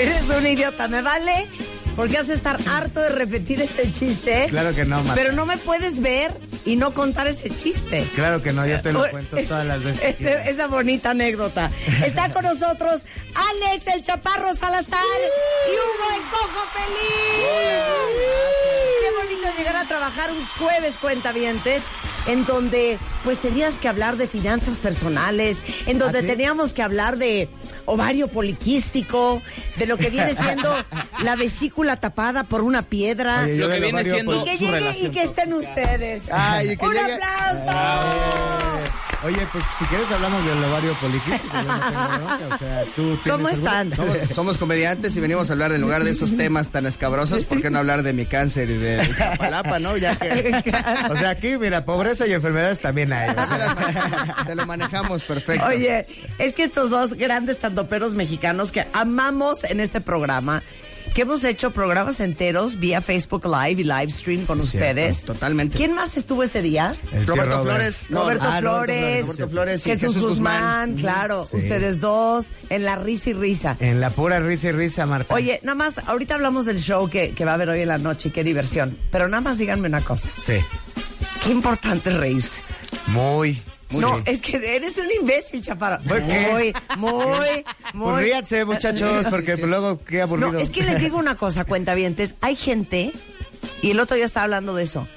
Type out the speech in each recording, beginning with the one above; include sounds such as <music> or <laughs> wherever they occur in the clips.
Eres un idiota, ¿me vale? Porque has de estar harto de repetir ese chiste. Claro que no, Marta. Pero no me puedes ver y no contar ese chiste. Claro que no, yo te lo O- cuento es- todas las veces. esa bonita anécdota. Está con nosotros Alex el Chaparro Salazar y Hugo el Cojo Feliz. Qué bonito llegar a trabajar un jueves cuentavientes en donde pues tenías que hablar de finanzas personales, en donde ¿Ah, sí? teníamos que hablar de ovario poliquístico, de lo que viene <laughs> siendo la vesícula tapada por una piedra. Oye, Lo que viene ovario siendo- y que llegue y que estén ustedes. Ay, y que ¡Un llegue- aplauso! Oye, pues si quieres hablamos del ovario poliquístico. yo no tengo bronca, o sea, ¿tú ¿Cómo están? Somos, somos comediantes y venimos a hablar en lugar de esos temas tan escabrosos, ¿por qué no hablar de mi cáncer y de Iztapalapa, no? Ya que O sea, aquí, mira, pobreza y enfermedades también hay. o sea, te lo manejamos perfecto. Oye, es que estos dos grandes tandoperos mexicanos que amamos en este programa, que hemos hecho programas enteros vía Facebook Live y live stream con ustedes. totalmente. ¿Quién más estuvo ese día? el Roberto Robert. Flores. No, Roberto ah, Flores, Roberto Flores Jesús, Jesús Guzmán, Guzmán. claro, Sí. ustedes dos, en la risa y risa. En la pura risa y risa, Marta. Oye, nada más, ahorita hablamos del show que, que va a haber hoy en la noche y qué diversión. Pero nada más díganme una cosa. Sí. Qué importante reírse. Muy. Muy no, bien. es que eres un imbécil, chaparro. ¿Por qué? Muy, muy, <laughs> muy. Pues ríanse, muchachos, porque pues, luego qué aburrido. No, es que les digo una cosa, cuentavientes. Hay gente, y el otro día estaba hablando de eso,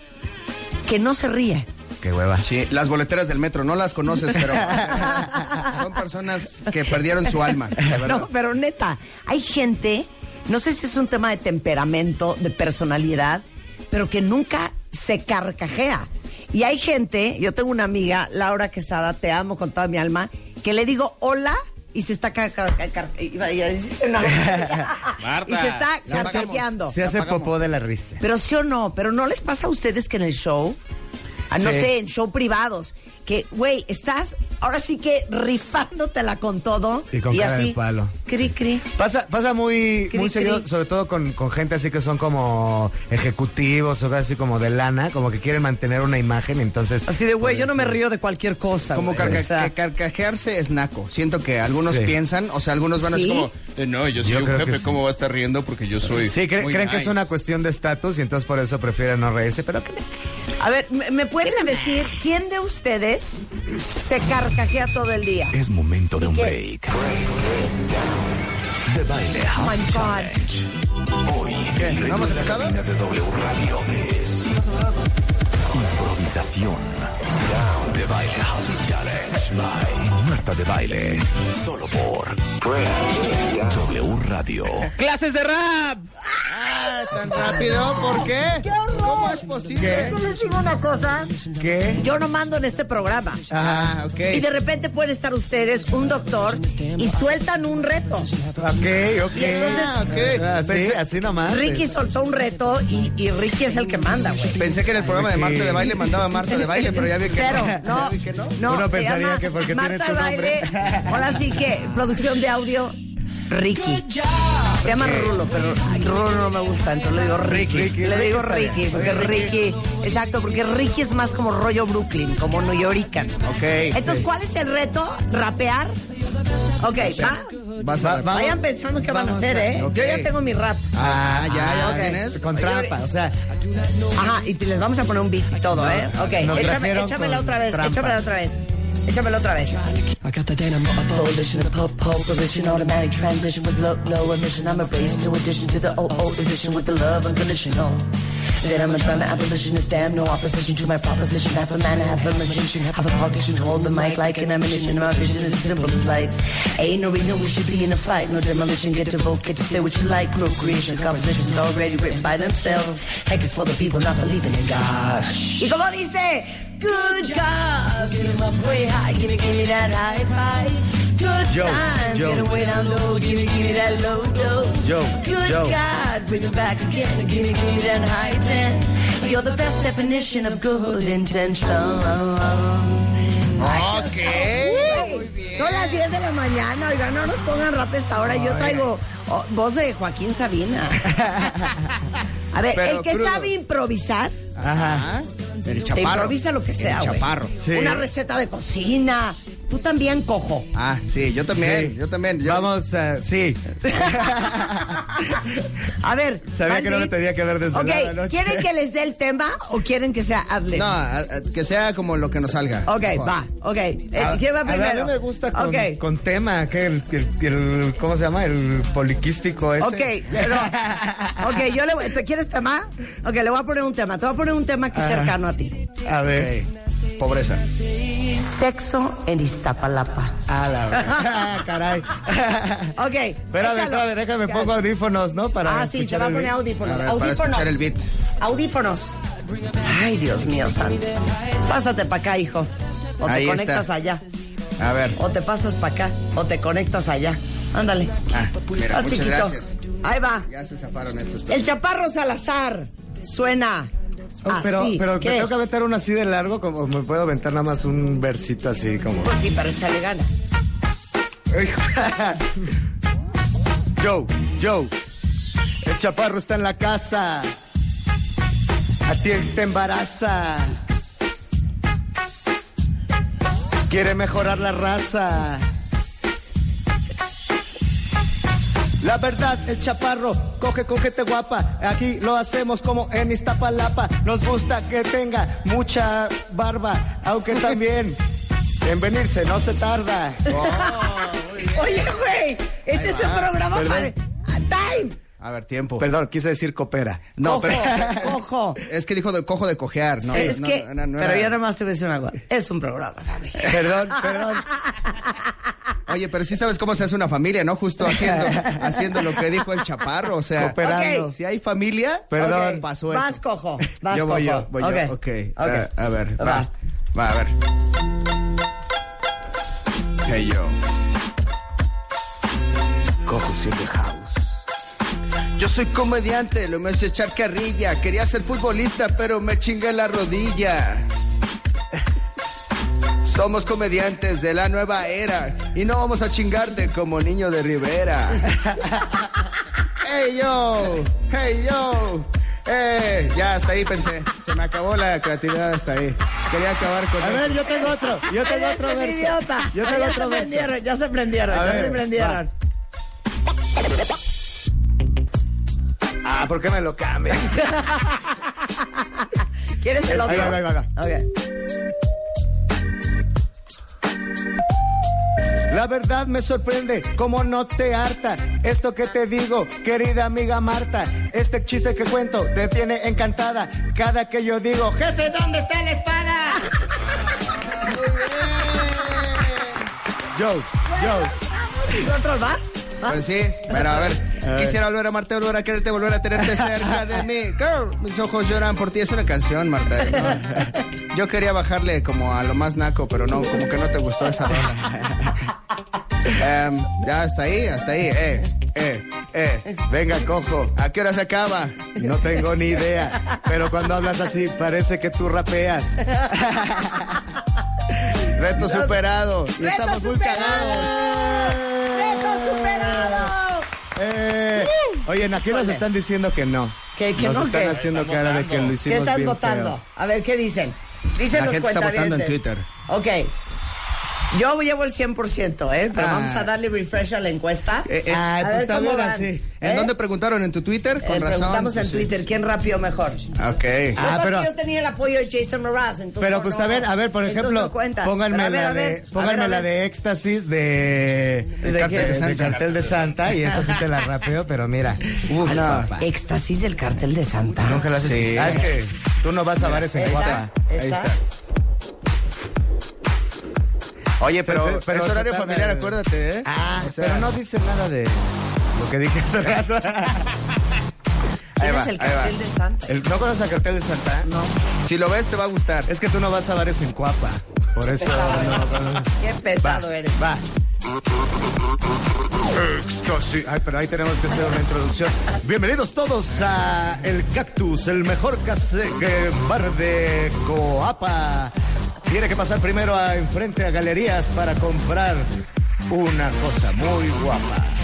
que no se ríe. Qué hueva. Sí, las boleteras del metro, no las conoces, pero <laughs> son personas que perdieron su alma. No, pero neta, hay gente, no sé si es un tema de temperamento, de personalidad, pero que nunca se carcajea. Y hay gente, yo tengo una amiga, Laura Quesada, te amo con toda mi alma, que le digo hola y se está car- car- car- iba a decir, no. <laughs> Marta, y se está carcajeando. Se hace popó de la risa. Pero sí o no, pero no les pasa a ustedes que en el show, ah, no Sí. sé, en show privados, que, güey, estás ahora sí que rifándotela con todo. Y con cara de así, palo. Cri, cri. Pasa, pasa muy, Cri, muy seguido, cri. sobre todo con, con gente así que son como ejecutivos o así como de lana, como que quieren mantener una imagen, entonces... Así de, güey, yo no me Pues, río de cualquier cosa. Como güey. carca- O sea, que carcajearse es naco. Siento que algunos Sí. piensan, o sea, algunos van así ¿Sí? como, Eh, no, yo soy Yo un creo que jefe, sí. ¿cómo va a estar riendo? Porque yo soy. Sí, cre- muy creen que es una cuestión de estatus y entonces por eso prefieren no reírse, pero que A ver, ¿me, me pueden decir quién de ustedes se carcajea todo el día? Es momento de un qué? break. De baile Oh my God. Hoy, reto ¿Vamos de la de W Radio De baile Marta de Baile. Solo por W Radio. ¡Clases de rap! ah, tan rápido, ¿por qué? ¡Qué horror! ¿Cómo es posible? Es que les digo una cosa. ¿Qué? Yo no mando en este programa. Ah, ok. Y de repente pueden estar ustedes, un doctor, y sueltan un reto. Ok, ok. Y entonces- Ah, ok. Así, nomás. Ricky soltó un reto y, y Ricky es el que manda, güey. Pensé que en el programa de. Marta de Baile mandaba a Marta de Baile, pero ya vi que Cero, <laughs> no. no, que no. no, Uno pensaría llama que porque Marta tienes tu de Baile, nombre. ahora sí que producción de audio, Ricky. Se llama Rulo, pero Rulo no me gusta, entonces le digo Ricky. Ricky, le digo Ricky porque Ricky, exacto, porque Ricky es más como rollo Brooklyn, como New Yorican. Ok. Entonces, sí. ¿cuál es el reto? ¿Rapear? Ok, va. Vas a Va- Vayan pensando qué van a hacer, a- ¿eh? ok. Yo ya tengo mi rap. Ah, ya, ya ok. lo tienes. Con trampa, o sea, Ajá, y les vamos a poner un beat y todo, ¿eh? Ok, Nos échame, échamela otra vez, trampa. échamela otra vez. Échamela otra vez. I got the dynamo volition, the pole pole position, automatic transition with low, low emission. I'm a race to addition to the OO edition with the love unconditional. Then I'm a drama abolitionist, damn no opposition to my proposition. Half a man, half a magician, half a politician, hold the mic like an ammunition. My vision is simple as life. Ain't no reason we should be in a fight, no demolition. Get to vote, get to say what you like. Procreation, compositions already written by themselves. Heck, is for the people not believing in God. Y como dice, good job, get 'em up way high, give me, give me that high five. Good Yo, time, yo. get 'em way down low, give me, give me that low dough. Yo, good yo. God, bring it back again, give me, give me that high ten. You're the best definition of good intentions. Ok. Son las 10 de la mañana, oigan, no nos pongan rap esta hora. Yo traigo oh, voz de Joaquín Sabina. <laughs> A ver, Pero el que crudo. sabe improvisar, ajá. El te chaparro. improvisa lo que sea, El güey. chaparro. Sí. Una receta de cocina, tú también cojo. Ah, sí, yo también, Sí. yo también. yo- Vamos, eh, sí. <laughs> A ver. Sabía que no me tenía que haber desvelado Ok, anoche. ¿quieren que les dé el tema o quieren que sea adlib? No, a- a- que sea como lo que nos salga. Ok, Mejor. va, ok. Eh, A- ¿Quién va primero? A mí me gusta con, Ok. con tema, que el, el- el- ¿cómo se llama? El poliquístico ese. Ok, pero, ok, yo le voy, ¿te quieres tema? Ok, le voy a poner un tema. Te voy a poner un tema que es Ajá. cercano a ti. A ver. Ok, Pobreza. Sexo en Iztapalapa. A la verdad. <laughs> Caray. <laughs> Ok, Espérame, espérame, déjame Ya. pongo audífonos, ¿no? Para Ah, sí, te escuchar va a el poner beat. audífonos. A ver, para audífonos. escuchar el beat. Audífonos. Ay, Dios mío santo. Pásate para acá, hijo. O te Ahí conectas está. allá. A ver. O te pasas para acá. O te conectas allá. Ándale. Ah, mira, chiquito. gracias. Ahí va. Ya se zafaron estos. El chaparro Salazar. Suena. Oh, pero así. pero ¿Qué? me tengo que aventar uno así de largo, como me puedo aventar nada más un versito así como. Pues sí, pero échale ganas. <laughs> Joe, Joe, el chaparro está en la casa. A ti te embaraza. Quiere mejorar la raza. La verdad, el chaparro coge con gente guapa. Aquí lo hacemos como en Iztapalapa. Nos gusta que tenga mucha barba, aunque <laughs> también en venirse no se tarda. <laughs> Oye, güey, este es un programa Perdón. para... ¡Time! A ver, tiempo. Perdón, quise decir coopera. No, Cojo, pero. <laughs> cojo. Es que dijo de cojo de cojear, ¿no? es No, que... no, no pero era- yo nomás te voy a decir una cosa. Es un programa, Fabi. <laughs> Perdón, perdón. Oye, pero sí sabes cómo se hace una familia, ¿no? Justo haciendo, <laughs> haciendo lo que dijo el chaparro, o sea. Cooperando. Ok. Si hay familia, Perdón. Ok, pasó eso. Vas, cojo. Vas, yo voy cojo. yo, voy Ok, yo. Ok. Ah, a ver, va. Va. Va, a ver. Hey yo. Cojo siete house. Yo soy comediante, lo me hace echar carrilla. Quería ser futbolista, pero me chingué la rodilla. Somos comediantes de la nueva era y no vamos a chingarte como niño de Rivera. <laughs> hey yo, hey yo. Eh, ya hasta ahí pensé. Se me acabó la creatividad hasta ahí. Quería acabar con A eso. ver, yo tengo otro. Yo tengo otro verso. idiota. Yo tengo ya otro se verso. prendieron, ya se prendieron, A ya ver, se prendieron. Ah, ¿por qué me lo cambian? <laughs> ¿Quieres el Ahí otro? va, ahí va, ahí va. La verdad me sorprende, como no te harta. Esto que te digo, querida amiga Marta. Este chiste que cuento te tiene encantada. Cada que yo digo, jefe, ¿dónde está la espada? <laughs> Joe, Joe. ¿Y más? ¿Más? Pues sí, pero a ver, quisiera volver a amarte, volver a quererte, volver a tenerte cerca de mí. Girl, mis ojos lloran por ti. Es una canción, Marta. ¿no? <laughs> Yo quería bajarle como a lo más naco, pero no, como que no te gustó esa rola. <laughs> Em, ya, hasta ahí, hasta ahí. Eh, eh, eh. Venga, cojo. ¿A qué hora se acaba? No tengo ni idea. Pero cuando hablas así, parece que tú rapeas. <laughs> Reto superado. Y ¡Reto estamos muy superado! cagados. ¡Reto superado! Eh, oye, aquí nos Híjole. están diciendo que no. ¿Que- que nos no están qué? haciendo cara de que lo hicimos ¿Qué están bien votando? feo. A ver, ¿qué dicen? Dicen La los gente está votando en. Twitter. Ok. Yo llevo el 100%, ¿eh? Pero Ah. vamos a darle refresh a la encuesta. Eh, eh, Ay, A pues está cómo bien van. así. ¿En ¿Eh? dónde preguntaron? ¿En tu Twitter? Con Eh, razón. preguntamos en pues sí. Twitter quién rapió mejor. Ok. Ah, pero- yo tenía el apoyo de Jason Mraz, entonces Pero pues no, a ver, a ver, por ejemplo, no pónganme ver, la ver, de, pónganme ver, la de éxtasis de, ¿De de, qué? de- de cartel de Santa y esa sí te la rapeo, pero mira, <laughs> Uf, Ay, no. Éxtasis del cartel de Santa. Nunca la haces. Sí. Ah, es que tú no vas a bares en Ahí está, Ahí está. Oye, pero, Pero- pero es horario familiar, acuérdate, ¿eh? Ah, O sea, pero no dice nada de lo que dije hace rato. <laughs> Ahí ¿Quién va, es el ahí va. cartel de Santa? El- ¿No conoces el cartel de Santa? No. Si lo ves, te va a gustar. Es que tú no vas a bares en Cuapa. Por eso no, no. Qué pesado Va, eres. Va. Éxtasis. Ay, pero ahí tenemos que hacer una introducción. Bienvenidos todos a El Cactus, el mejor case- que bar de Coapa. Tiene que pasar primero a enfrente a galerías para comprar una cosa muy guapa.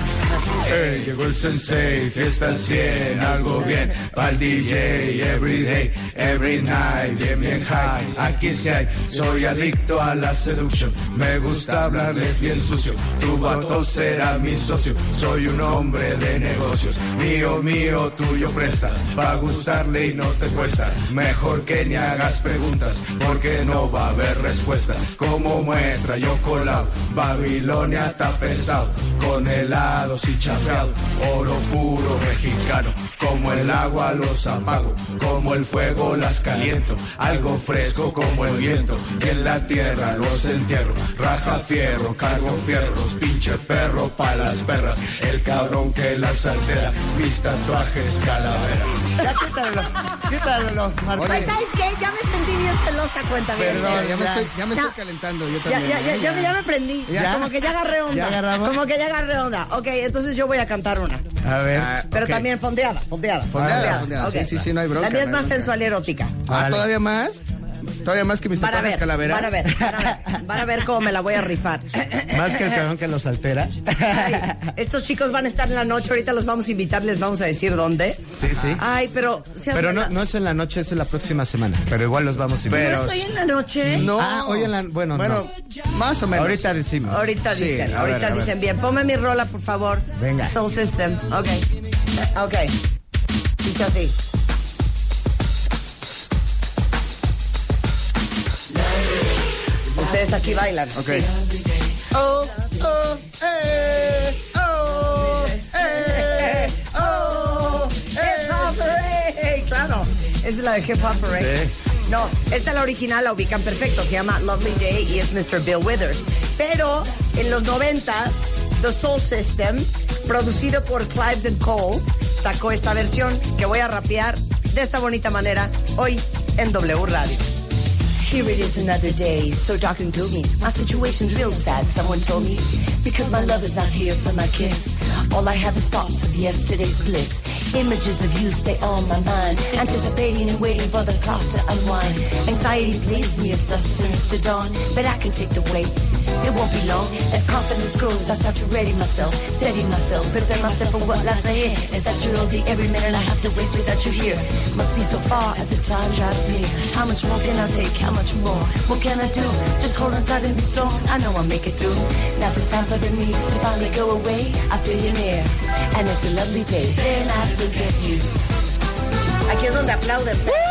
Hey, llegó el sensei, fiesta al 100, algo bien. Pa'l DJ, every day, every night, bien, bien high. Aquí sí hay, soy adicto a la seducción. Me gusta hablarles bien sucio. Tu vato será mi socio. Soy un hombre de negocios. Mío, mío, tuyo presta. Va a gustarle y no te cuesta. Mejor que ni hagas preguntas, porque no va a haber respuesta. Como muestra, yo colado. Babilonia está pesado. Con helados y. Oro puro mexicano. Como el agua los apago. Como el fuego las caliento. Algo fresco como el viento. Y en la tierra los entierro. Raja fierro, cargo fierros. Pinche perro pa' las perras. El cabrón que las altera. Mis tatuajes calaveras. Ya quítalo, quítalo, Marta. Pues, ¿sabes qué? Ya me sentí bien celosa, cuenta. Perdón, ya me estoy, ya me estoy Ya. calentando yo Ya, también. ya, ya, ¿eh? ya, me- ya me prendí. ¿Ya? Como que ya agarré onda. ¿Ya agarramos? Como que ya agarré onda. Ok, entonces yo voy a cantar una. A ver. Ah, Pero también fondeada, fondeada. Fondeada. Sí, sí, sí, no hay bronca, La mía es no más bronca. sensual y erótica. Ah, ¿todavía más? ¿Todavía más que mis Van a tatuajes ver, calavera? van a ver, van a ver, van a ver cómo me la voy a rifar. Más que el cabrón que los altera. Ay, estos chicos van a estar en la noche, ahorita los vamos a invitar, les vamos a decir dónde. Sí, sí. Ay, pero... Pero no, no es en la noche, es en la próxima semana. Pero igual los vamos a invitar. ¿No estoy en la noche? No. Ah, hoy en la- bueno, Bueno, más o menos. Ahorita decimos. Ahorita Sí, dicen, ahorita ver. dicen bien. Ponme mi rola, por favor. Venga. Soul System. Ok. Ok. Dice así. Ustedes aquí bailan. Ok. Oh, oh, eh, oh, eh, oh, Hip Hop Parade. Claro, esa es la de Hip Hop Parade. No, esta es la original, la ubican perfecto. Se llama Lovely Day y es Mr. Bill Withers. Pero en los noventas, The Soul System, producido por Clives and Cole, sacó esta versión que voy a rapear de esta bonita manera hoy en W Radio. Here it is another day, so dark and gloomy. My situation's real sad, someone told me. Because my love is not here for my kiss. All I have is thoughts of yesterday's bliss. Images of you stay on my mind. Anticipating and waiting for the clock to unwind. Anxiety bleeds me if the turns to dawn. But I can take the weight. It won't be long. As confidence grows, I start to ready myself. Steady myself. Prepare myself for what lies ahead. Is that you're the every minute I have to waste without you here. Must be so far as the time drives me. How much more can I take? How much more? What can I do? Just hold on tight and be strong. I know I'll make it through. Now's the time for the news to finally go away. I feel you near. And it's a lovely day. Then I forget you. Aquí es donde aplauden.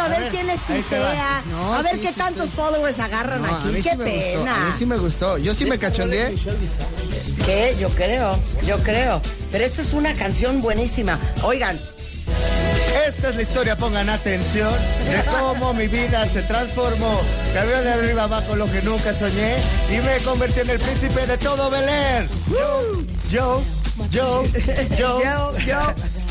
Viendo a ver, ver, quién les No, a ver sí, qué sí, tantos sí. followers agarran No, a aquí. Qué gustó, pena. a mí sí me gustó. Yo sí me cachondeé. ¿Qué? Yo creo, yo creo. Pero esta es una canción buenísima. Oigan, Esta es la historia, pongan atención, de cómo mi vida se transformó. Cambió de arriba abajo lo que nunca soñé y me convertí en el príncipe de todo Belén. Yo, yo, yo, yo. yo, yo.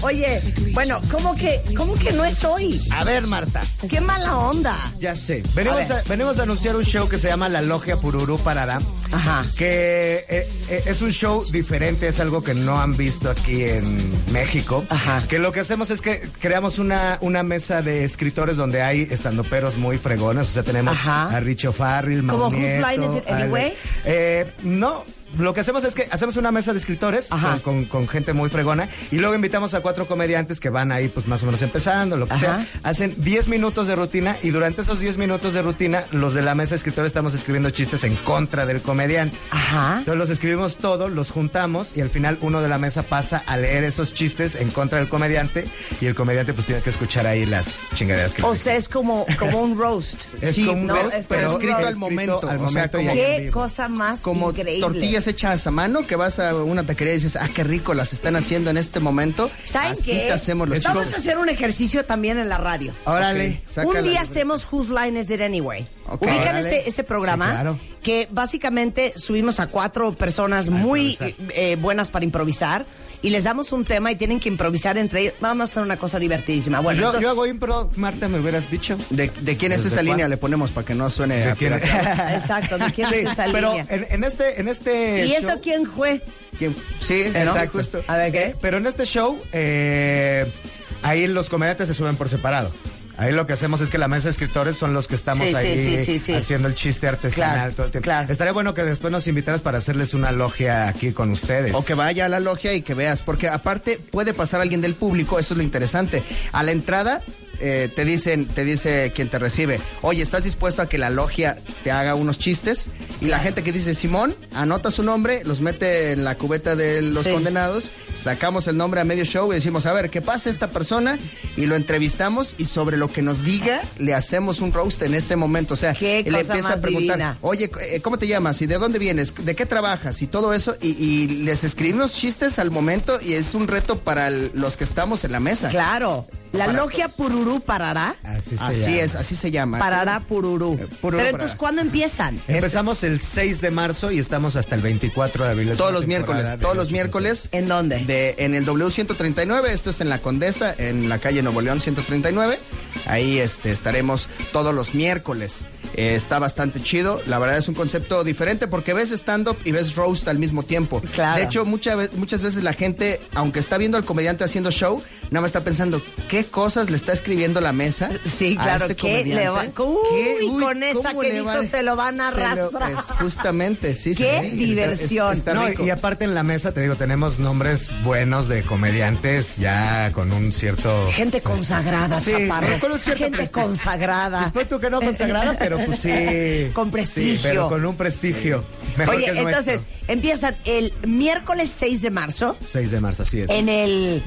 Oye, bueno, ¿cómo que, cómo que no es hoy? A ver, Marta. Qué mala onda. Ya sé. Venimos A a, venimos a anunciar un show que se llama La Logia Pururú Parará. Ajá. Que eh, eh, es un show diferente, es algo que no han visto aquí en México. Ajá. Que lo que hacemos es que creamos una, una mesa de escritores donde hay estandoperos muy fregones. O sea, tenemos Ajá. a Richo Farrell, ¿Como Mau Whose Line Is It Anyway? Eh, no. Lo que hacemos es que hacemos una mesa de escritores Ajá. con, con- con gente muy fregona y luego invitamos a cuatro comediantes que van ahí pues más o menos empezando, lo que Ajá. sea. Hacen 10 minutos de rutina y durante esos 10 minutos de rutina los de la mesa de escritores estamos escribiendo chistes en contra del comediante. Ajá. Entonces los escribimos todos, los juntamos y al final uno de la mesa pasa a leer esos chistes en contra del comediante y el comediante pues tiene que escuchar ahí las chingaderas que O sea, es como, como un roast. Es Sí, como un no, roast, es pero como un escrito roast. al momento. al o sea, momento como- en Qué cosa más Como increíble. tortillas hechas a mano que vas a una taquería y dices, ah, qué rico las están haciendo en este momento. ¿Saben Así qué? te hacemos los Vamos a hacer un ejicio también en la radio. Órale. Ok, saca Un día hacemos Whose Line Is It Anyway. Ubican ese, ese programa Sí, claro. que básicamente subimos a cuatro personas muy eh, buenas para improvisar y les damos un tema y tienen que improvisar entre ellos. Vamos a hacer una cosa divertidísima. Bueno, yo, entonces- yo hago impro, Marta, me hubieras dicho. ¿De, de quién es ¿Desde esa línea? Le ponemos para que no suene ¿De a quién? <laughs> exacto, ¿de quién Sí, es esa pero línea? en, en este, en este ¿Y eso quién fue? ¿Quién? Sí, ¿no? exacto. justo. A ver, ¿qué? Pero en este show, eh, ahí los comediantes se suben por separado. Ahí lo que hacemos es que la mesa de escritores son los que estamos Sí, sí, ahí sí, sí, sí. haciendo el chiste artesanal Claro, todo el tiempo. claro. Estaría bueno que después nos invitaras para hacerles una logia aquí con ustedes. O que vaya a la logia y que veas, porque aparte puede pasar alguien del público, eso es lo interesante. A la entrada eh, te dicen, te dice quien te recibe, oye, ¿estás dispuesto a que la logia te haga unos chistes? Y la gente que dice Simón, anota su nombre, los mete en la cubeta de los Sí. condenados, sacamos el nombre a medio show y decimos, a ver, ¿qué pasa esta persona? Y lo entrevistamos y sobre lo que nos diga le hacemos un roast en ese momento. O sea, le empieza a preguntar, divina. oye, eh, ¿cómo te llamas? ¿Y de dónde vienes? ¿De qué trabajas? Y todo eso. Y, y les escribimos chistes al momento y es un reto para el- los que estamos en la mesa. Claro. La Para logia Pururú parará. Así, se Así llama. es, así se llama. Parará Pururú. Eh, Pururú Pero entonces. ¿cuándo empiezan? Empezamos el 6 de marzo y estamos hasta el 24 de abril. Todos los miércoles, todos los miércoles. ¿En dónde? De, en el W139, esto es en la Condesa, en la calle Nuevo León 139. Ahí este, estaremos todos los miércoles. Eh, está bastante chido. La verdad es un concepto diferente porque ves stand-up y ves roast al mismo tiempo. Claro. De hecho, mucha ve- muchas veces la gente, aunque está viendo al comediante haciendo show, nada más está pensando, ¿qué cosas le está escribiendo la mesa? Sí, a claro, este ¿qué le va- comediante? Uy, con esa va- se lo van a se lo- arrastrar. es justamente, sí, sí, Qué sí. diversión. Está No, y aparte en la mesa, te digo, tenemos nombres buenos de comediantes ya con un cierto... Gente consagrada, Sí, chaparro. con un cierto Gente prestigio. consagrada. Después tú que no consagrada, pero pues sí. <laughs> Con prestigio. Sí, pero con un prestigio. Mejor Oye, que el entonces, nuestro. empiezan el miércoles 6 de marzo 6 de marzo, así es. en el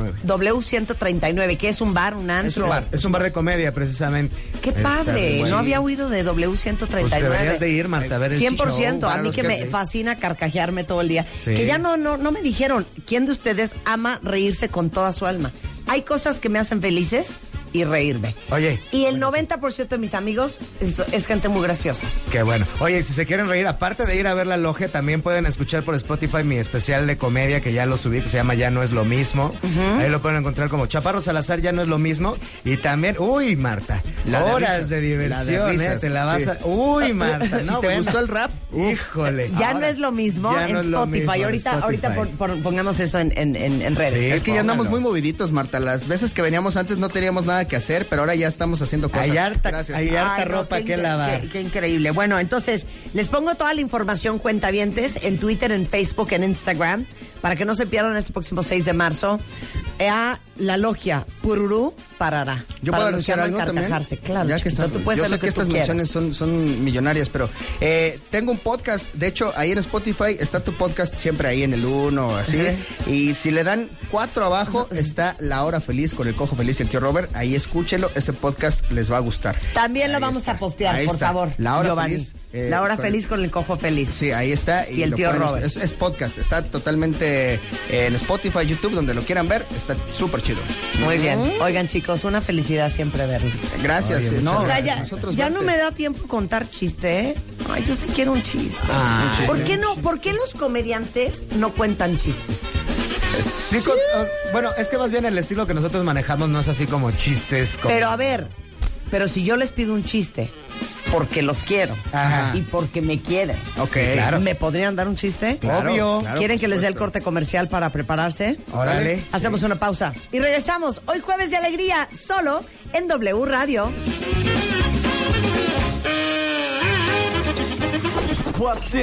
W139. W139, que es un bar, un antro. Es un bar, es un bar de comedia, precisamente. Qué Está padre, no había oído de W139. Pues deberías de ir, Marta, a ver el 100%, show. a mí que que- me fascina carcajearme todo el día. Sí. Que ya no, no, no me dijeron, ¿quién de ustedes ama reírse con toda su alma? Hay cosas que me hacen felices y reírme. Oye, Y el 90% de mis amigos es, es gente muy graciosa. Qué bueno. Oye, si se quieren reír, aparte de ir a ver la logia, también pueden escuchar por Spotify mi especial de comedia que ya lo subí, que se llama Ya no es lo mismo. Ahí lo pueden encontrar como Chaparro Salazar, Ya no es lo mismo. Y también, uy, Marta, La de horas risas. de La de diversión, risas, ¿eh? Te la vas sí. a... Uy, <laughs> Marta, Si te bueno. gustó el rap, Híjole. Ya Ahora, no es lo mismo en no es lo Spotify. mismo ahorita Spotify. ahorita pon- pongamos eso en, en- en- en redes. Sí. Es que ya andamos muy moviditos, Marta. Las veces que veníamos antes no teníamos nada que hacer, pero ahora ya estamos haciendo cosas. Hay harta, Gracias. hay harta Ay, no, ropa qué que lavar. Qué, qué increíble. Bueno, entonces, les pongo toda la información cuentavientes en Twitter, en Facebook, en Instagram, para que no se pierdan este próximo 6 de marzo. A la logia Pururú parará. Yo Para puedo anunciar algo también. Claro, ya que está, tú puedes yo sé lo que, estas quieras. menciones son, son millonarias, pero eh, tengo un podcast. De hecho, ahí en Spotify está tu podcast siempre ahí en el uno, así. Y si le dan cuatro abajo, está La Hora Feliz con el Cojo Feliz y el tío Robert. Ahí escúchelo, ese podcast les va a gustar. También lo vamos está. a postear, Ahí por está. favor. La Hora Giovanni. Feliz. Eh, la hora con- feliz con el cojo feliz. Sí, ahí está. Y el tío pueden- Robert. Es, es podcast, está totalmente eh, en Spotify, YouTube, donde lo quieran ver. Está súper chido. Muy bien. Oigan, chicos, una felicidad siempre verlos. Gracias. Oye, eh, no, O sea, ya, nosotros ya no me da tiempo contar chiste, ¿eh? Ay, yo sí quiero un chiste. Ah, Un ¿Por chiste. qué no? ¿Por qué los comediantes no cuentan chistes? Sí, uh, bueno, es que más bien el estilo que nosotros manejamos no es así como chistes. como- Pero a ver, pero si yo les pido un chiste porque los quiero Ajá. y porque me quieren, Ok. Sí, claro. ¿me podrían dar un chiste? Claro, Obvio. claro, ¿Quieren que les dé el corte comercial para prepararse? Órale. Hacemos una pausa y regresamos hoy jueves de alegría solo en W Radio.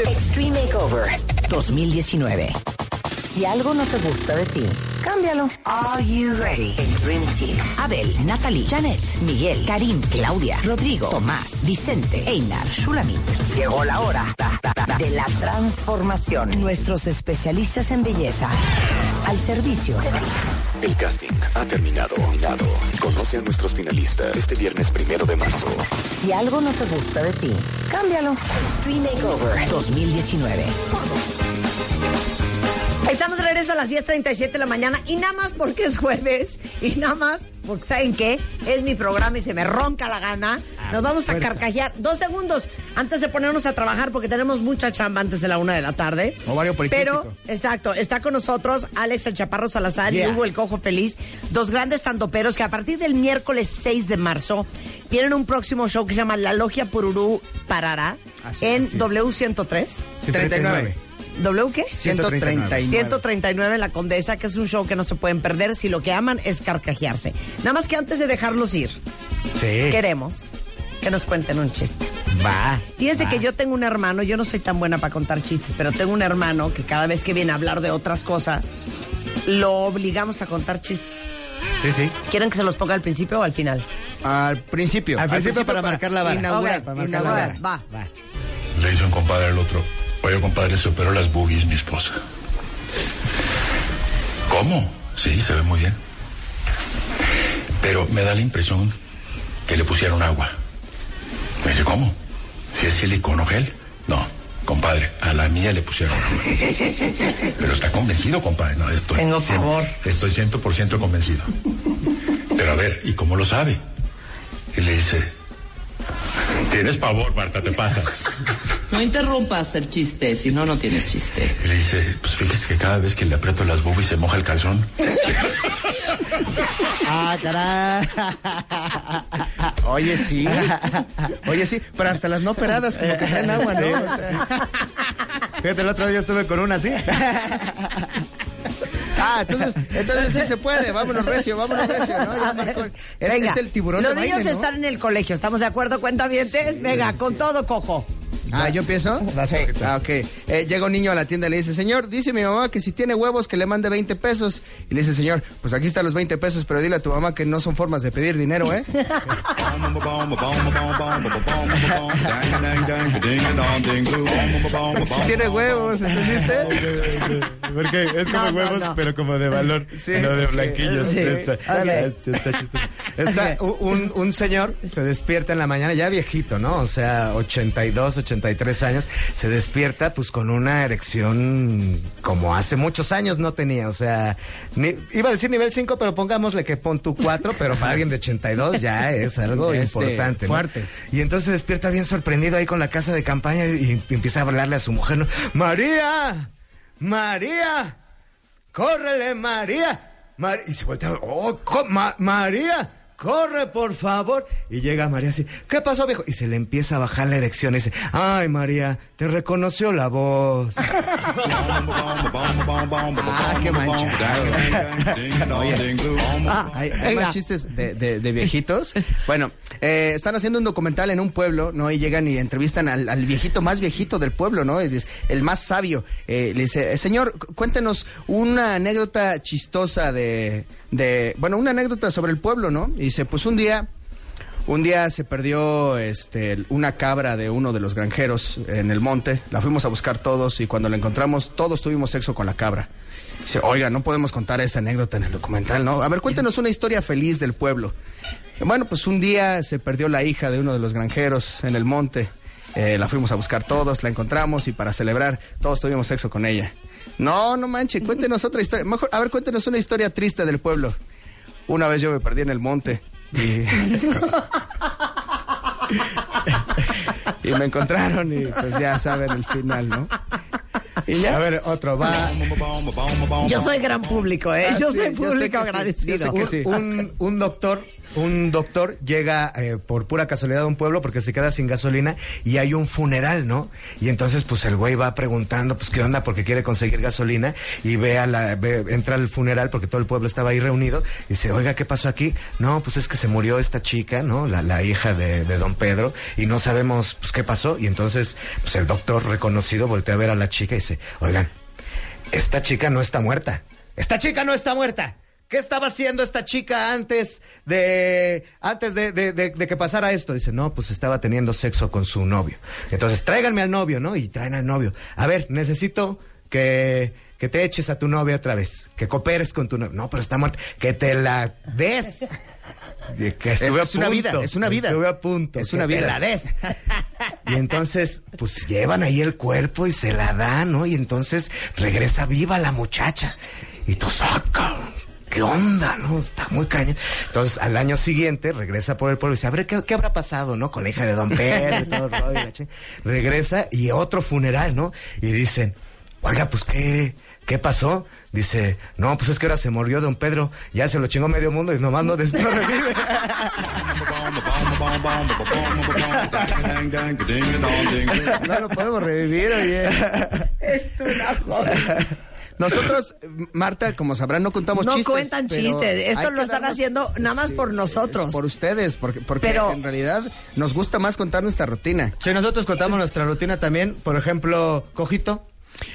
Extreme Makeover 2019. Si algo no te gusta de ti, cámbialo. Are you ready? El Dream Team. Abel, Natalie, Janet, Miguel, Karim, Claudia, Rodrigo, Tomás, Vicente, Einar, Shulamit. Llegó la hora de la transformación. Nuestros especialistas en belleza al servicio de ti. El casting ha terminado. terminado. Conoce a nuestros finalistas este viernes primero de marzo. Si algo no te gusta de ti, cámbialo. Extreme Makeover 2019. Estamos de regreso a las 10.37 de la mañana y nada más porque es jueves y nada más porque ¿saben qué? Es mi programa y se me ronca la gana. Nos vamos a carcajear dos segundos antes de ponernos a trabajar porque tenemos mucha chamba antes de la una de la tarde. Ovario. Pero, exacto, está con nosotros Alex el Chaparro Salazar Yeah. y Hugo el Cojo Feliz, dos grandes tandoperos que a partir del miércoles 6 de marzo tienen un próximo show que se llama La Logia Pururú Parará Así en es, así es. W103. Sí, 39. ¿W qué? 139. 139 en la Condesa, que es un show que no se pueden perder si lo que aman es carcajearse. Nada más que antes de dejarlos ir, Sí. queremos que nos cuenten un chiste. Va. Fíjense va. que yo tengo un hermano, yo no soy tan buena para contar chistes, pero tengo un hermano que cada vez que viene a hablar de otras cosas, lo obligamos a contar chistes. Sí, sí. ¿Quieren que se los ponga al principio o al final? Al principio. Al principio para marcar la vara. Inaugurar, para marcar la inaugurar. Va. Va. Le dice un compadre al otro. Oye, compadre, se operó las boobies mi esposa. ¿Cómo? Sí, se ve muy bien. Pero me da la impresión que le pusieron agua. Me dice, ¿cómo? Si es silicón o gel. No, compadre, a la mía le pusieron agua. Pero está convencido, compadre. No, estoy. Cien- favor. Estoy 100% convencido. Pero a ver, ¿y cómo lo sabe? Y le dice, tienes pavor, Marta, te pasas. No interrumpas el chiste, si no, no tienes chiste. Y le dice, pues fíjese que cada vez que le aprieto las boobies se moja el calzón. Ah, caray. Oye, sí. Oye, sí. Pero hasta las no operadas como que traen agua, ¿no? Sí, O sea, Fíjate, el otro día estuve con una así. Ah, entonces, entonces sí se puede. Vámonos recio, vámonos recio, ¿no? Marcó. Es, Venga, es el tiburón Los de niños baile, ¿no? están en el colegio, ¿estamos de acuerdo? Cuenta bien, Venga, con todo, cojo. Ah, ¿yo empiezo? <laughs> Sí. Ah, ok. Eh, llega un niño a la tienda y le dice, señor, dice mi mamá que si tiene huevos que le mande 20 pesos. Y le dice, señor, pues aquí están los 20 pesos, pero dile a tu mamá que no son formas de pedir dinero, ¿eh? <laughs> <laughs> Si tiene huevos, ¿entendiste? Porque es como No, no, huevos, no. pero como de valor, Sí. no de blanquillos. Sí. Está, Ok. está chistoso. Está Ok. un, un señor se despierta en la mañana, ya viejito, ¿no? O sea, 82, 83 años, se despierta pues con una erección como hace muchos años no tenía. O sea, ni- iba a decir nivel 5, pero pongámosle que pon tu 4, pero para alguien de 82 ya es algo Este, importante. ¿no? fuerte. Y entonces se despierta bien sorprendido ahí con la casa de campaña y, y empieza a hablarle a su mujer, ¿no? María, María, córrele, María. Mar- y se voltea, oh, Ma- María, corre, por favor. Y llega María así, ¿qué pasó, viejo? Y se le empieza a bajar la erección y dice, ay, María, te reconoció la voz. <laughs> Ah, qué manchado. Ah, Hay, hay venga. más chistes de, de- de viejitos. Bueno, eh, están haciendo un documental en un pueblo, ¿no? Y llegan y entrevistan al, al viejito más viejito del pueblo, ¿no? Dice, El más sabio. Eh, le dice, "Eh, señor, cu- cuéntenos una anécdota chistosa de, de, bueno, una anécdota sobre el pueblo, ¿no? Y dice, pues un día... Un día se perdió este, una cabra de uno de los granjeros en el monte. La fuimos a buscar todos y cuando la encontramos, todos tuvimos sexo con la cabra. Dice, oiga, no podemos contar esa anécdota en el documental, ¿no? A ver, cuéntenos una historia feliz del pueblo. Bueno, pues un día se perdió la hija de uno de los granjeros en el monte. Eh, la fuimos a buscar todos, la encontramos y para celebrar todos tuvimos sexo con ella. No, no manche, cuéntenos otra historia. Mejor, a ver, cuéntenos una historia triste del pueblo. Una vez yo me perdí en el monte y... <laughs> y me encontraron y pues ya saben el final, ¿no? Y ya. A ver, otro, va. Yo soy gran público, ¿eh? Ah, yo sí, soy yo sé público sí, agradecido. yo sé que sí. un, un doctor, un doctor llega eh, por pura casualidad a un pueblo porque se queda sin gasolina y hay un funeral, ¿no? Y entonces pues el güey va preguntando pues qué onda porque quiere conseguir gasolina y ve a la, ve- entra al funeral porque todo el pueblo estaba ahí reunido y dice, oiga, ¿qué pasó aquí? No, pues es que se murió esta chica, ¿no? La, la hija de, de don Pedro y no sabemos pues qué pasó y entonces pues el doctor reconocido voltea a ver a la chica y dice, oigan, esta chica no está muerta. Esta chica no está muerta. ¿Qué estaba haciendo esta chica antes de antes de, de- de- de que pasara esto? Dice, no, pues estaba teniendo sexo con su novio. Entonces, tráiganme al novio, ¿no? Y traen al novio. A ver, necesito que, que te eches a tu novia otra vez. Que cooperes con tu novio. No, pero está muerta. Que te la des. Y que estuve Es a una punto. vida, es una vida. Estuve a punto. Es una te vida. la des. Y entonces, pues llevan ahí el cuerpo y se la dan, ¿no? Y entonces regresa viva la muchacha. Y tú saca. ¿Qué onda, no? Está muy caña. Entonces, al año siguiente, regresa por el pueblo y dice, a ver, ¿qué, qué habrá pasado, no? Con la hija de Don Pedro y todo el <laughs> rollo. y la Regresa y otro funeral, ¿no? Y dicen, oiga, pues, ¿qué, qué pasó? Dice, no, pues es que ahora se murió Don Pedro. Ya se lo chingó medio mundo y nomás no, des- <laughs> no revive. <laughs> No lo podemos revivir, oye. Nosotros, Marta, como sabrán, no contamos No chistes. cuentan pero chistes. Esto lo están darnos- haciendo nada más por nosotros. es Por ustedes, porque, porque Pero- en realidad nos gusta más contar nuestra rutina. Si nosotros contamos nuestra rutina también, por ejemplo, Cojito.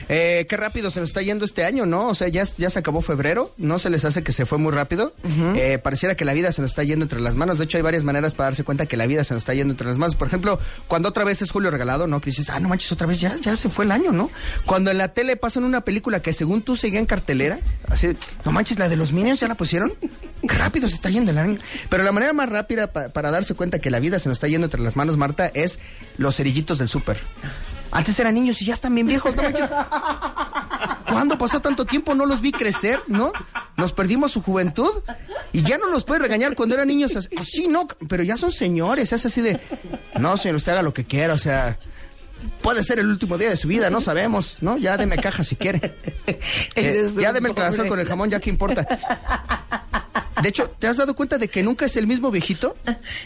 Eh, qué rápido se nos está yendo este año, ¿no? O sea, ya, ya se acabó febrero, ¿no se les hace que se fue muy rápido? Eh, pareciera que la vida se nos está yendo entre las manos. De hecho, hay varias maneras para darse cuenta que la vida se nos está yendo entre las manos. Por ejemplo, cuando otra vez es Julio Regalado, ¿no? Que dices, ah, no manches, otra vez ya, ya se fue el año, ¿no? Cuando en la tele pasan una película que según tú seguía en cartelera, así, no manches, la de los Minions ya la pusieron. <laughs> Qué rápido se está yendo el año. Pero la manera más rápida pa- para darse cuenta que la vida se nos está yendo entre las manos, Marta, es los cerillitos del súper. Antes eran niños y ya están bien viejos, no manches. ¿Cuándo pasó tanto tiempo? No los vi crecer, ¿no? Nos perdimos su juventud y ya no los puede regañar cuando eran niños. as- Así, ¿no? Pero ya son señores, es así de... No, señor, usted haga lo que quiera, o sea... Puede ser el último día de su vida, no sabemos, ¿no? Ya deme caja si quiere. <laughs> Eh, ya deme el corazón con el jamón, ya que importa. De hecho, ¿te has dado cuenta de que nunca es el mismo viejito?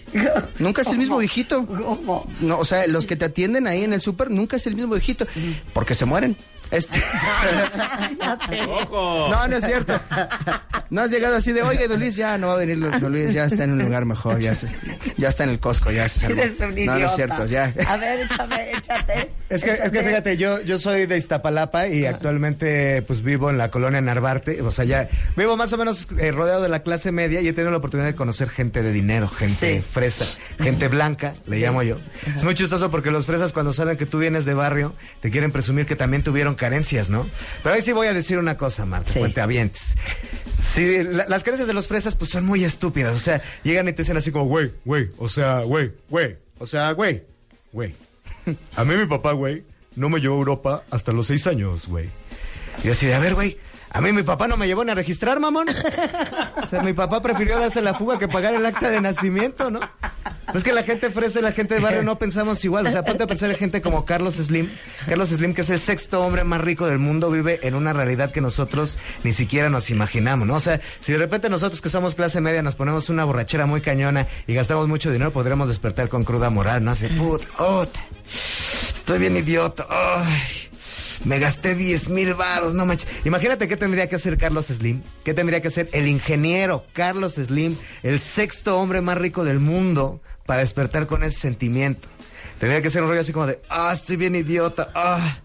<laughs> Nunca es el mismo viejito. ¿Cómo? No, o sea, los que te atienden ahí en el súper nunca es el mismo viejito. Porque se mueren. Este... <laughs> ¡Ojo! No, no es cierto. No has llegado así de, oye, Don Luis, ya no va a venir Don Luis, ya está en un lugar mejor, ya, se- ya está en el Costco, ya se salvó. Eres un idiota. No, no es cierto, ya. A ver, échame, échate. Es que, es que fíjate, yo, yo soy de Iztapalapa y actualmente pues vivo en la colonia Narvarte, o sea, ya vivo más o menos eh, rodeado de la clase media y he tenido la oportunidad de conocer gente de dinero, gente Sí. fresa, gente blanca, le llamo yo. Es muy chistoso porque los fresas cuando saben que tú vienes de barrio, te quieren presumir que también tuvieron carencias, ¿no? Pero ahí sí voy a decir una cosa, Marta, Sí. cuente avientes. Sí, la- las carencias de los fresas pues son muy estúpidas, o sea, llegan y te dicen así como, güey, güey, o sea, güey, güey, o sea, güey, güey. A mí mi papá, güey, no me llevó a Europa hasta los seis años, güey. Y así de, a ver, güey, a mí mi papá no me llevó ni a registrar, mamón. O sea, mi papá prefirió darse la fuga que pagar el acta de nacimiento, ¿no? Es que la gente y la gente de barrio no pensamos igual. O sea, ponte a pensar en gente como Carlos Slim. Carlos Slim, que es el sexto hombre más rico del mundo, vive en una realidad que nosotros ni siquiera nos imaginamos, ¿no? O sea, si de repente nosotros que somos clase media nos ponemos una borrachera muy cañona y gastamos mucho dinero, podremos despertar con cruda moral, ¿no? Así, puta, puta, estoy bien idiota. Ay. Me gasté 10 mil varos, no manches. Imagínate qué tendría que hacer Carlos Slim. ¿Qué tendría que hacer el ingeniero Carlos Slim, el sexto hombre más rico del mundo, para despertar con ese sentimiento? Tendría que ser un rollo así como de, ah, estoy bien idiota, ah,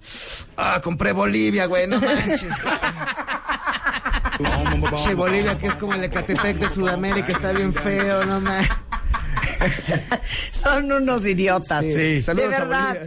ah, compré Bolivia, güey, no manches. <laughs> Che, Bolivia, que es como el Ecatepec de Sudamérica, está bien feo, no manches. <laughs> Son unos idiotas. Sí, de saludos a verdad.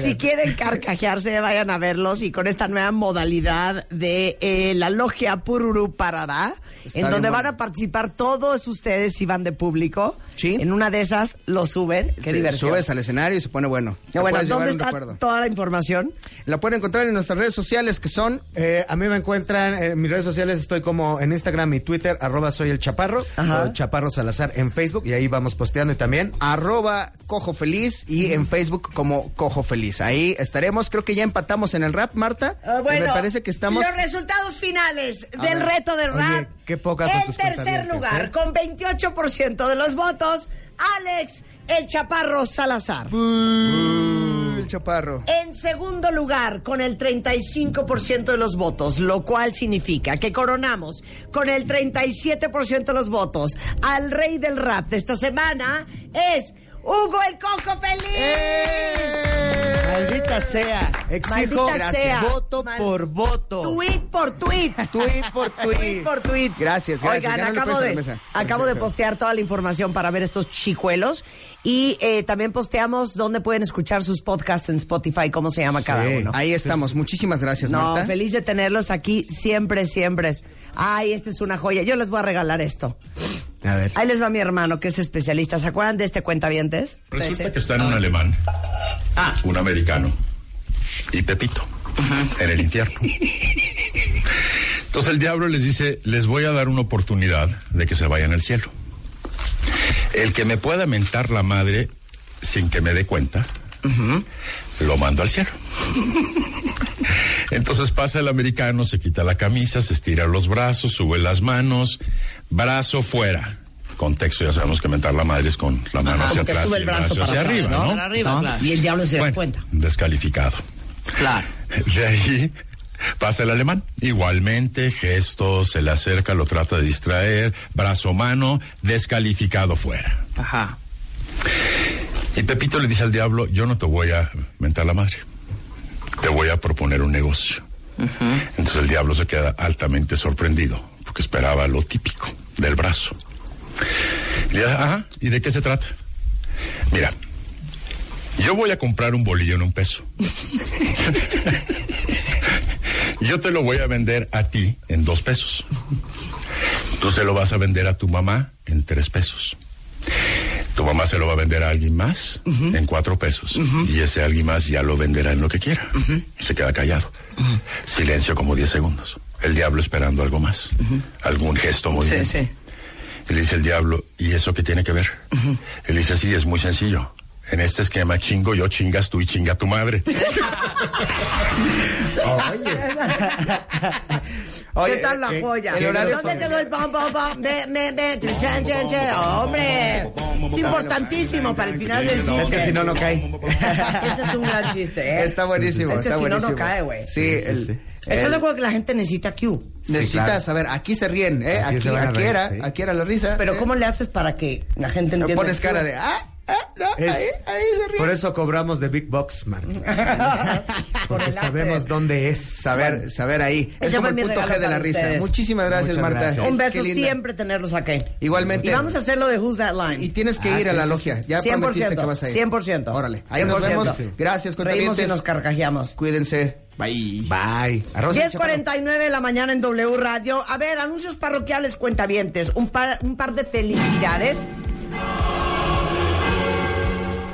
Si quieren carcajearse, vayan a verlos y con esta nueva modalidad de eh, la logia Pururu Parará, Está en donde van a participar todos ustedes si van de público. Sí. En una de esas lo suben. Qué Se- diversión. Subes al escenario y se pone bueno. Bueno, ¿dónde está toda la información? La pueden encontrar en nuestras redes sociales que son Eh, a mí me encuentran en mis redes sociales, estoy como en Instagram y Twitter, arroba soy el chaparro, Ajá. o chaparro Salazar en Facebook, y ahí vamos posteando y también. arroba cojo feliz y en Facebook como cojo feliz. Ahí estaremos. Creo que ya empatamos en el rap, Marta. Ah, bueno, Me parece que estamos. Los resultados finales A del ver. reto de Oye, rap. Qué pocas con En tercer lugar, ¿eh? con 28% de los votos, Alex el Chaparro Salazar. El chaparro. En segundo lugar, con el 35% de los votos, lo cual significa que coronamos con el 37% de los votos al rey del rap de esta semana, es Hugo el Coco Feliz. Maldita sea, exijo Maldita sea. voto Mal- por voto. Tweet por tweet. Tweet por <laughs> tweet. Tweet por tweet. Gracias, gracias. Oigan, Ya acabo, de, mesa. acabo de postear toda la información para ver estos chicuelos. Y eh, también posteamos dónde pueden escuchar sus podcasts en Spotify, cómo se llama cada uno. Ahí estamos. Muchísimas gracias, No, Marta. feliz de tenerlos aquí siempre, siempre. Ay, esta es una joya. Yo les voy a regalar esto. A ver. Ahí les va mi hermano, que es especialista. ¿Se acuerdan de este cuentavientes? Resulta que está en un alemán, un americano y Pepito en el infierno. Entonces el diablo les dice, les voy a dar una oportunidad de que se vayan al cielo. El que me pueda mentar la madre sin que me dé cuenta, lo mando al cielo. Entonces pasa el americano, se quita la camisa, se estira los brazos, sube las manos, brazo fuera. Contexto, ya sabemos que mentar la madre es con la mano hacia atrás sube y el el brazo hacia atrás, arriba, ¿no? ¿no? Para arriba, claro. Y el diablo se da Bueno, cuenta. Descalificado. Claro. De ahí Pasa el alemán, igualmente, gestos, se le acerca, lo trata de distraer, brazo, mano, descalificado fuera. Ajá. Y Pepito le dice al diablo, yo no te voy a mentar la madre, te voy a proponer un negocio. Entonces el diablo se queda altamente sorprendido, porque esperaba lo típico del brazo. Y le dice, ajá, ¿y de qué se trata? Mira, yo voy a comprar un bolillo en un peso. <laughs> yo te lo voy a vender a ti en dos pesos. Tú se lo vas a vender a tu mamá en tres pesos. Tu mamá se lo va a vender a alguien más en cuatro pesos. Y ese alguien más ya lo venderá en lo que quiera. Se queda callado. Silencio como diez segundos. El diablo esperando algo más. Algún gesto muy Sí, sí. y le dice el diablo, ¿y eso qué tiene que ver? Él dice, sí, es muy sencillo. En este esquema chingo yo, chingas tú y chinga tu madre. <laughs> Oye, <laughs> ¿Qué tal la eh, joya? el horario ¿Dónde quedó el pom, pom, pom? Ve, ve, ve, chen, chen, chen. Hombre, es importantísimo para el final del chiste. Es que si no, no cae. Ese es un gran chiste, ¿eh? Está buenísimo, Es que está si no, no buenísimo. cae, güey. Sí, Sí, sí, el- sí. ¿Estás el- de acuerdo que la gente necesita Q? necesitas claro. saber, aquí se ríen, ¿eh? Aquí Aquí, aquí reír, era, sí. aquí era la risa. Pero ¿eh? ¿cómo le haces para que la gente entienda? Pones el cara de, ah, no, Es- ahí, ahí se ríe. Por eso cobramos de Big Box, Marta. <laughs> Por Porque sabemos dónde es. Saber, saber ahí. Es Ese como fue el punto G de la risa. ustedes. Muchísimas gracias, Muchas Marta. gracias. Un beso siempre tenerlos aquí. Igualmente. Y vamos a hacer lo de Who's That Line. Y tienes que Ah, ir a sí, la sí, logia. Ya 100%, prometiste que vas a ir. 100%. Órale. Ahí nos vemos. 100%. Gracias, Reímos y nos carcajeamos. Cuídense. Bye. Bye. Arroz y chaparro. 10.49 de la mañana en W Radio. A ver, anuncios parroquiales cuentavientes. Un par, un par de felicidades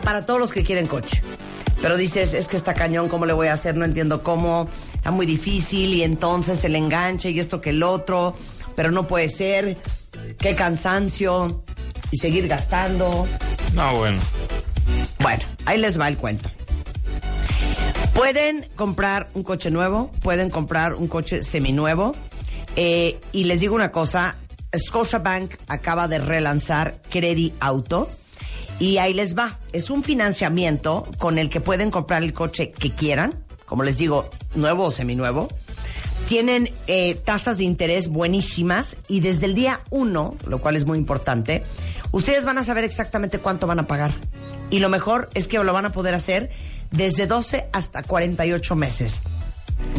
para todos los que quieren coche. Pero dices, es que está cañón, ¿cómo le voy a hacer? No entiendo cómo, está muy difícil y entonces se le engancha y esto que el otro, pero no puede ser, qué cansancio y seguir gastando. No, bueno. Bueno, ahí les va el cuento. Pueden comprar un coche nuevo, pueden comprar un coche seminuevo. eh, y les digo una cosa, Scotiabank acaba de relanzar Credit Auto. Y ahí les va. Es un financiamiento con el que pueden comprar el coche que quieran. Como les digo, nuevo o seminuevo. Tienen eh, tasas de interés buenísimas y desde el día uno, lo cual es muy importante, ustedes van a saber exactamente cuánto van a pagar. Y lo mejor es que lo van a poder hacer desde 12 hasta 48 meses.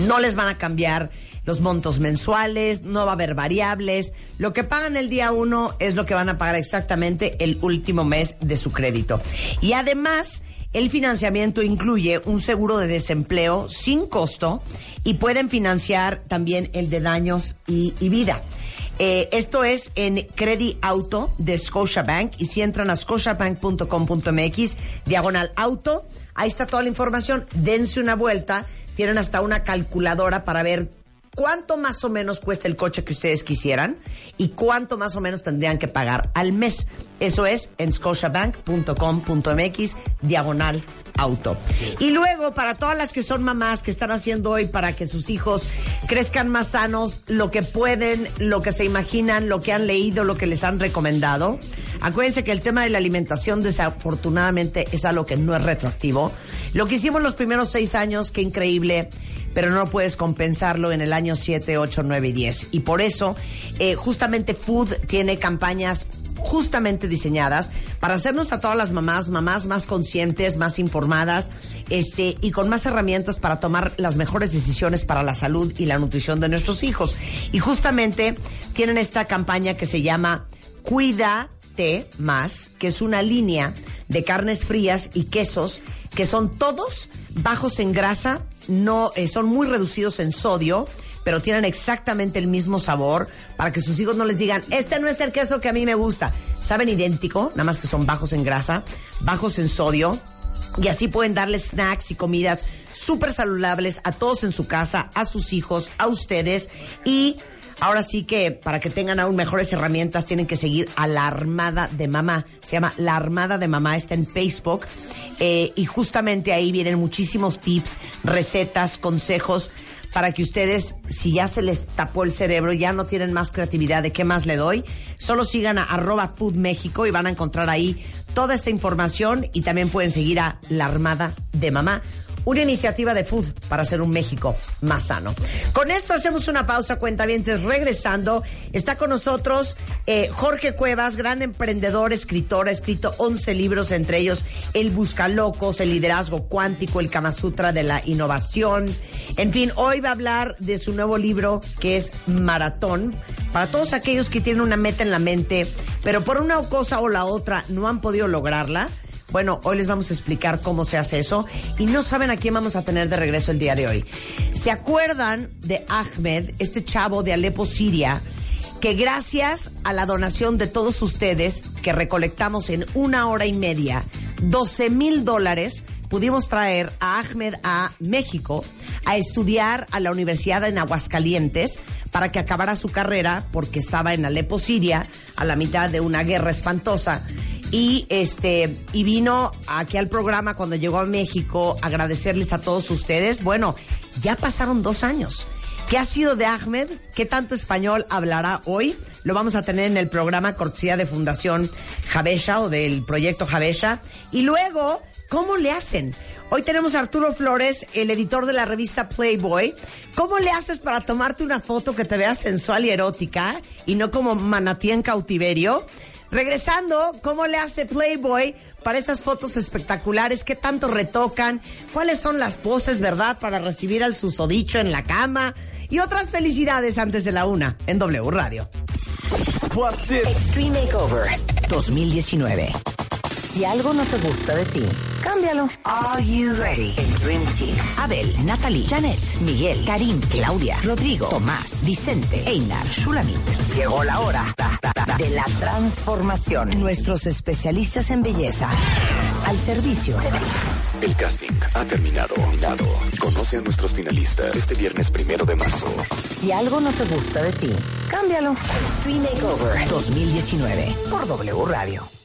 No les van a cambiar los montos mensuales, no va a haber variables. Lo que pagan el día uno es lo que van a pagar exactamente el último mes de su crédito. Y además, el financiamiento incluye un seguro de desempleo sin costo y pueden financiar también el de daños y, vida. Eh, esto es en Credit Auto de Scotiabank y si entran a scotiabank.com.mx, diagonal auto, ahí está toda la información, dense una vuelta, tienen hasta una calculadora para ver cuánto más o menos cuesta el coche que ustedes quisieran y cuánto más o menos tendrían que pagar al mes. Eso es en scotiabank.com.mx, diagonal auto. Y luego, para todas las que son mamás que están haciendo hoy para que sus hijos crezcan más sanos, lo que pueden, lo que se imaginan, lo que han leído, lo que les han recomendado. Acuérdense que el tema de la alimentación desafortunadamente es algo que no es retroactivo. Lo que hicimos los primeros seis años, qué increíble, pero no puedes compensarlo en el año 7, 8, 9 y 10. Y por eso, eh, justamente Food tiene campañas justamente diseñadas para hacernos a todas las mamás, mamás más conscientes, más informadas, este, y con más herramientas para tomar las mejores decisiones para la salud y la nutrición de nuestros hijos. Y justamente tienen esta campaña que se llama Cuídate Más, que es una línea de carnes frías y quesos que son todos bajos en grasa, no, eh, son muy reducidos en sodio, pero tienen exactamente el mismo sabor para que sus hijos no les digan, este no es el queso que a mí me gusta. Saben idéntico, nada más que son bajos en grasa, bajos en sodio, y así pueden darles snacks y comidas súper saludables a todos en su casa, a sus hijos, a ustedes. Y ahora sí que para que tengan aún mejores herramientas tienen que seguir a la Armada de Mamá. Se llama La Armada de Mamá, está en Facebook. Eh, y justamente ahí vienen muchísimos tips, recetas, consejos para que ustedes, si ya se les tapó el cerebro, ya no tienen más creatividad de qué más le doy, solo sigan a arroba Food México y van a encontrar ahí toda esta información y también pueden seguir a La Armada de Mamá. Una iniciativa de Food para hacer un México más sano. Con esto hacemos una pausa, cuentavientes. Regresando, está con nosotros eh, Jorge Cuevas, gran emprendedor, escritor, ha escrito 11 libros, entre ellos El Buscalocos, El Liderazgo Cuántico, El Kama Sutra de la Innovación. En fin, hoy va a hablar de su nuevo libro que es Maratón. Para todos aquellos que tienen una meta en la mente, pero por una cosa o la otra no han podido lograrla. Bueno, hoy les vamos a explicar cómo se hace eso y no saben a quién vamos a tener de regreso el día de hoy. ¿Se acuerdan de Ahmed, este chavo de Alepo, Siria, que gracias a la donación de todos ustedes que recolectamos en una hora y media, 12 mil dólares, pudimos traer a Ahmed a México a estudiar a la Universidad en Aguascalientes para que acabara su carrera porque estaba en Alepo, Siria, a la mitad de una guerra espantosa y este y vino aquí al programa cuando llegó a México agradecerles a todos ustedes. Bueno, ya pasaron dos años. ¿Qué ha sido de Ahmed? ¿Qué tanto español hablará hoy? Lo vamos a tener en el programa cortesía de Fundación Javesha o del proyecto Javesha. Y luego, ¿cómo le hacen? Hoy tenemos a Arturo Flores, el editor de la revista Playboy. ¿Cómo le haces para tomarte una foto que te vea sensual y erótica y no como manatí en cautiverio? Regresando, ¿cómo le hace Playboy para esas fotos espectaculares? ¿Qué tanto retocan? ¿Cuáles son las poses, verdad, para recibir al susodicho en la cama? Y otras felicidades antes de la una en W Radio. Extreme Makeover 2019. Si algo no te gusta de ti, cámbialo. Are you ready? El Dream Team. Abel, Natalie, Janet, Miguel, Karim, Claudia, Rodrigo, Tomás, Vicente, Einar, Shulamit. Llegó la hora de la transformación. Nuestros especialistas en belleza al servicio de ti. El casting ha terminado. terminado. Conoce a nuestros finalistas este viernes primero de marzo. Si algo no te gusta de ti, cámbialo. Extreme Makeover 2019 por W Radio.